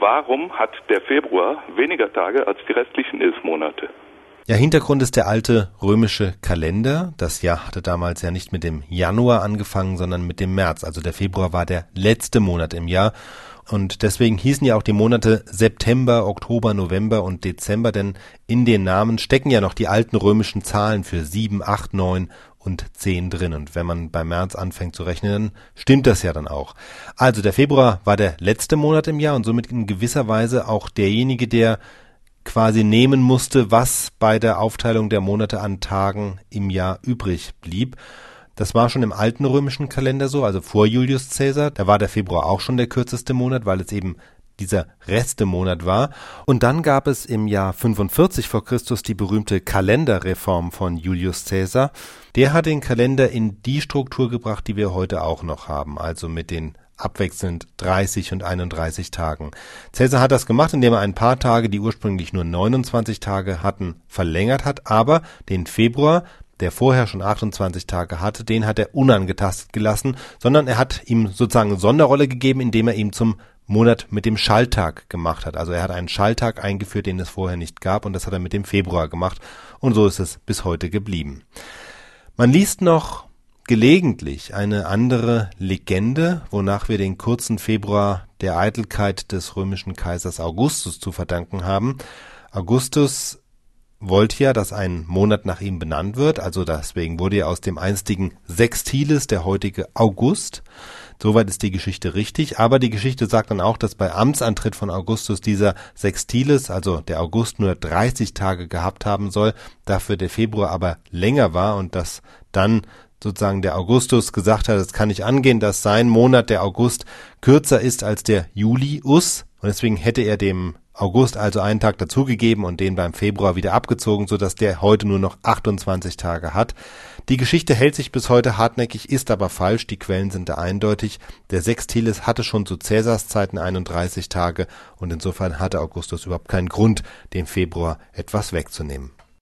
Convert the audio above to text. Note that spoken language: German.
Warum hat der Februar weniger Tage als die restlichen elf Monate? Ja, Hintergrund ist der alte römische Kalender. Das Jahr hatte damals ja nicht mit dem Januar angefangen, sondern mit dem März. Also der Februar war der letzte Monat im Jahr. Und deswegen hießen ja auch die Monate September, Oktober, November und Dezember, denn in den Namen stecken ja noch die alten römischen Zahlen für sieben, acht, neun und zehn drin. Und wenn man beim März anfängt zu rechnen, dann stimmt das ja dann auch. Also der Februar war der letzte Monat im Jahr und somit in gewisser Weise auch derjenige, der quasi nehmen musste, was bei der Aufteilung der Monate an Tagen im Jahr übrig blieb. Das war schon im alten römischen Kalender so, also vor Julius Caesar. Da war der Februar auch schon der kürzeste Monat, weil es eben dieser Restemonat war. Und dann gab es im Jahr 45 vor Christus die berühmte Kalenderreform von Julius Caesar. Der hat den Kalender in die Struktur gebracht, die wir heute auch noch haben, also mit den abwechselnd 30 und 31 Tagen. Caesar hat das gemacht, indem er ein paar Tage, die ursprünglich nur 29 Tage hatten, verlängert hat, aber den Februar, der vorher schon 28 Tage hatte, den hat er unangetastet gelassen, sondern er hat ihm sozusagen eine Sonderrolle gegeben, indem er ihm zum Monat mit dem Schalltag gemacht hat. Also er hat einen Schalltag eingeführt, den es vorher nicht gab, und das hat er mit dem Februar gemacht, und so ist es bis heute geblieben. Man liest noch gelegentlich eine andere Legende, wonach wir den kurzen Februar der Eitelkeit des römischen Kaisers Augustus zu verdanken haben. Augustus wollte ja, dass ein Monat nach ihm benannt wird, also deswegen wurde ja aus dem einstigen Sextilis der heutige August. Soweit ist die Geschichte richtig, aber die Geschichte sagt dann auch, dass bei Amtsantritt von Augustus dieser Sextilis, also der August nur 30 Tage gehabt haben soll, dafür der Februar aber länger war und dass dann sozusagen der Augustus gesagt hat, es kann nicht angehen, dass sein Monat, der August, kürzer ist als der Julius. Und deswegen hätte er dem August also einen Tag dazugegeben und den beim Februar wieder abgezogen, sodass der heute nur noch 28 Tage hat. Die Geschichte hält sich bis heute hartnäckig, ist aber falsch, die Quellen sind da eindeutig. Der Sextilis hatte schon zu Cäsars Zeiten 31 Tage und insofern hatte Augustus überhaupt keinen Grund, dem Februar etwas wegzunehmen.